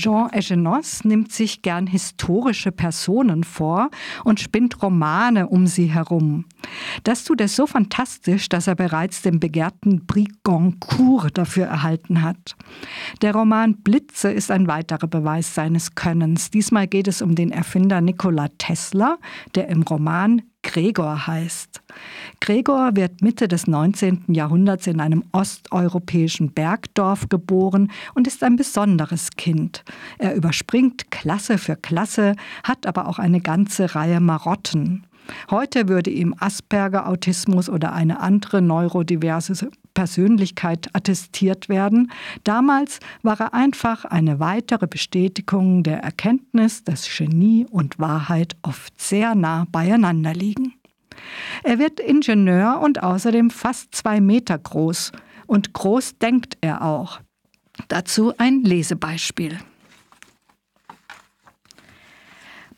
Jean Egenos nimmt sich gern historische Personen vor und spinnt Romane um sie herum. Das tut er so fantastisch, dass er bereits den begehrten Prix Goncourt dafür erhalten hat. Der Roman Blitze ist ein weiterer Beweis seines Könnens. Diesmal geht es um den Erfinder Nikola Tesla, der im Roman Gregor heißt. Gregor wird Mitte des 19. Jahrhunderts in einem osteuropäischen Bergdorf geboren und ist ein besonderes Kind. Er überspringt Klasse für Klasse, hat aber auch eine ganze Reihe Marotten. Heute würde ihm Asperger, Autismus oder eine andere neurodiverse Persönlichkeit attestiert werden. Damals war er einfach eine weitere Bestätigung der Erkenntnis, dass Genie und Wahrheit oft sehr nah beieinander liegen. Er wird Ingenieur und außerdem fast zwei Meter groß. Und groß denkt er auch. Dazu ein Lesebeispiel.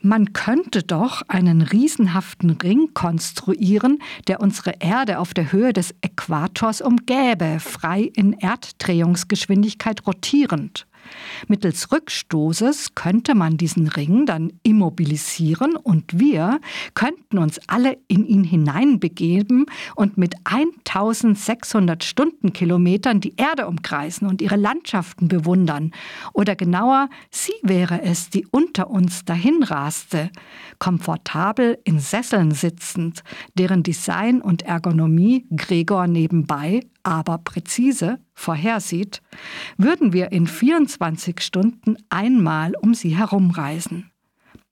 Man könnte doch einen riesenhaften Ring konstruieren, der unsere Erde auf der Höhe des Äquators umgäbe, frei in Erddrehungsgeschwindigkeit rotierend. Mittels Rückstoßes könnte man diesen Ring dann immobilisieren und wir könnten uns alle in ihn hineinbegeben und mit 1600 Stundenkilometern die Erde umkreisen und ihre Landschaften bewundern. Oder genauer, sie wäre es, die unter uns dahinraste, komfortabel in Sesseln sitzend, deren Design und Ergonomie Gregor nebenbei aber präzise vorhersieht, würden wir in 24 Stunden einmal um sie herumreisen.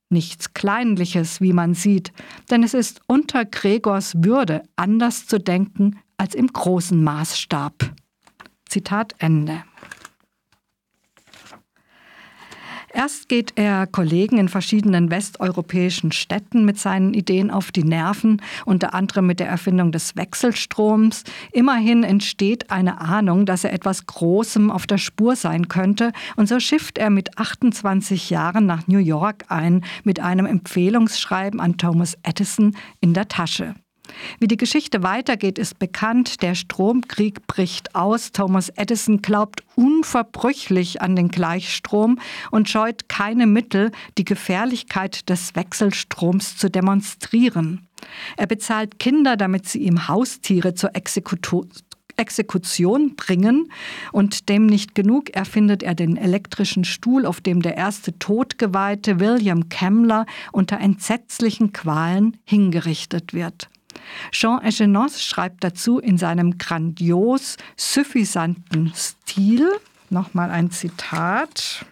Nichts Kleinliches, wie man sieht, denn es ist unter Gregors Würde anders zu denken als im großen Maßstab. Zitat Ende. Erst geht er Kollegen in verschiedenen westeuropäischen Städten mit seinen Ideen auf die Nerven, unter anderem mit der Erfindung des Wechselstroms. Immerhin entsteht eine Ahnung, dass er etwas Großem auf der Spur sein könnte, und so schifft er mit 28 Jahren nach New York ein, mit einem Empfehlungsschreiben an Thomas Edison in der Tasche. Wie die Geschichte weitergeht, ist bekannt. Der Stromkrieg bricht aus. Thomas Edison glaubt unverbrüchlich an den Gleichstrom und scheut keine Mittel, die Gefährlichkeit des Wechselstroms zu demonstrieren. Er bezahlt Kinder, damit sie ihm Haustiere zur Exekution Exekution bringen und dem nicht genug erfindet er den elektrischen Stuhl, auf dem der erste Todgeweihte William Kemmler unter entsetzlichen Qualen hingerichtet wird. Jean Echenos schreibt dazu in seinem grandios suffisanten Stil, nochmal ein Zitat,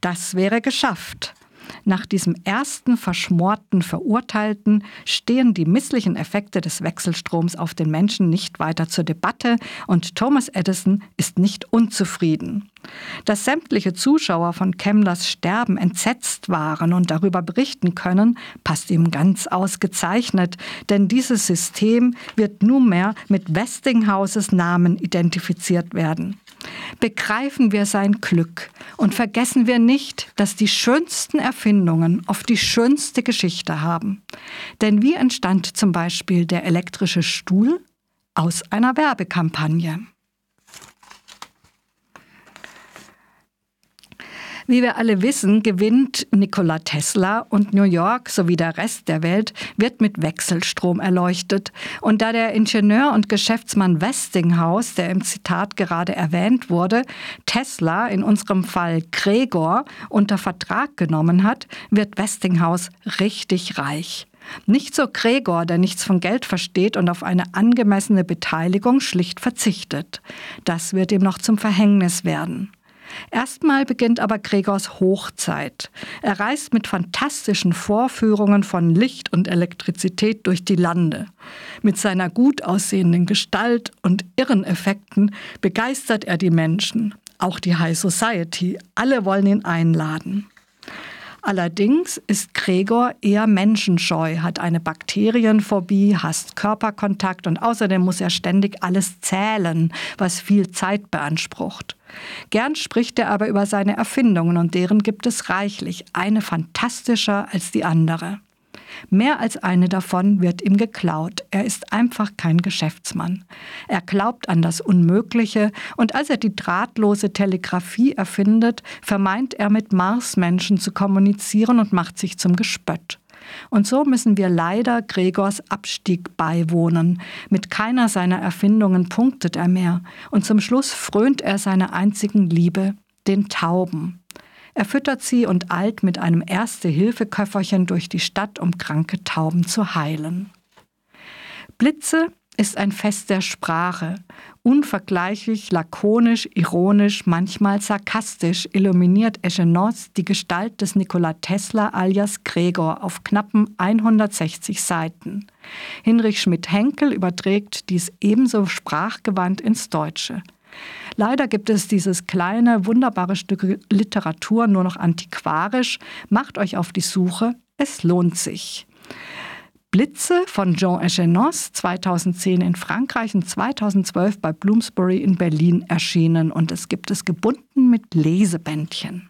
das wäre geschafft. Nach diesem ersten verschmorten Verurteilten stehen die misslichen Effekte des Wechselstroms auf den Menschen nicht weiter zur Debatte und Thomas Edison ist nicht unzufrieden. Dass sämtliche Zuschauer von Kemmlers Sterben entsetzt waren und darüber berichten können, passt ihm ganz ausgezeichnet, denn dieses System wird nunmehr mit Westinghouses Namen identifiziert werden. Begreifen wir sein Glück und vergessen wir nicht, dass die schönsten Erfindungen oft die schönste Geschichte haben. Denn wie entstand zum Beispiel der elektrische Stuhl? Aus einer Werbekampagne. Wie wir alle wissen, gewinnt Nikola Tesla und New York sowie der Rest der Welt wird mit Wechselstrom erleuchtet. Und da der Ingenieur und Geschäftsmann Westinghouse, der im Zitat gerade erwähnt wurde, Tesla, in unserem Fall Gregor, unter Vertrag genommen hat, wird Westinghouse richtig reich. Nicht so Gregor, der nichts von Geld versteht und auf eine angemessene Beteiligung schlicht verzichtet. Das wird ihm noch zum Verhängnis werden. Erstmal beginnt aber Gregors Hochzeit. Er reist mit fantastischen Vorführungen von Licht und Elektrizität durch die Lande. Mit seiner gut aussehenden Gestalt und irren Effekten begeistert er die Menschen, auch die High Society. Alle wollen ihn einladen. Allerdings ist Gregor eher menschenscheu, hat eine Bakterienphobie, hasst Körperkontakt und außerdem muss er ständig alles zählen, was viel Zeit beansprucht. Gern spricht er aber über seine Erfindungen und deren gibt es reichlich, eine fantastischer als die andere. Mehr als eine davon wird ihm geklaut. Er ist einfach kein Geschäftsmann. Er glaubt an das Unmögliche und als er die drahtlose Telegrafie erfindet, vermeint er mit Marsmenschen zu kommunizieren und macht sich zum Gespött. Und so müssen wir leider Gregors Abstieg beiwohnen. Mit keiner seiner Erfindungen punktet er mehr. Und zum Schluss frönt er seiner einzigen Liebe, den Tauben. Er füttert sie und eilt mit einem Erste-Hilfe-Köfferchen durch die Stadt, um kranke Tauben zu heilen. Blitze ist ein Fest der Sprache. Unvergleichlich, lakonisch, ironisch, manchmal sarkastisch illuminiert Echenoz die Gestalt des Nikola Tesla alias Gregor auf knappen 160 Seiten. Hinrich Schmidt-Henkel überträgt dies ebenso sprachgewandt ins Deutsche. Leider gibt es dieses kleine, wunderbare Stück Literatur nur noch antiquarisch. Macht euch auf die Suche, es lohnt sich. Blitze von Jean Echenos 2010 in Frankreich und 2012 bei Bloomsbury in Berlin erschienen und es gibt es gebunden mit Lesebändchen.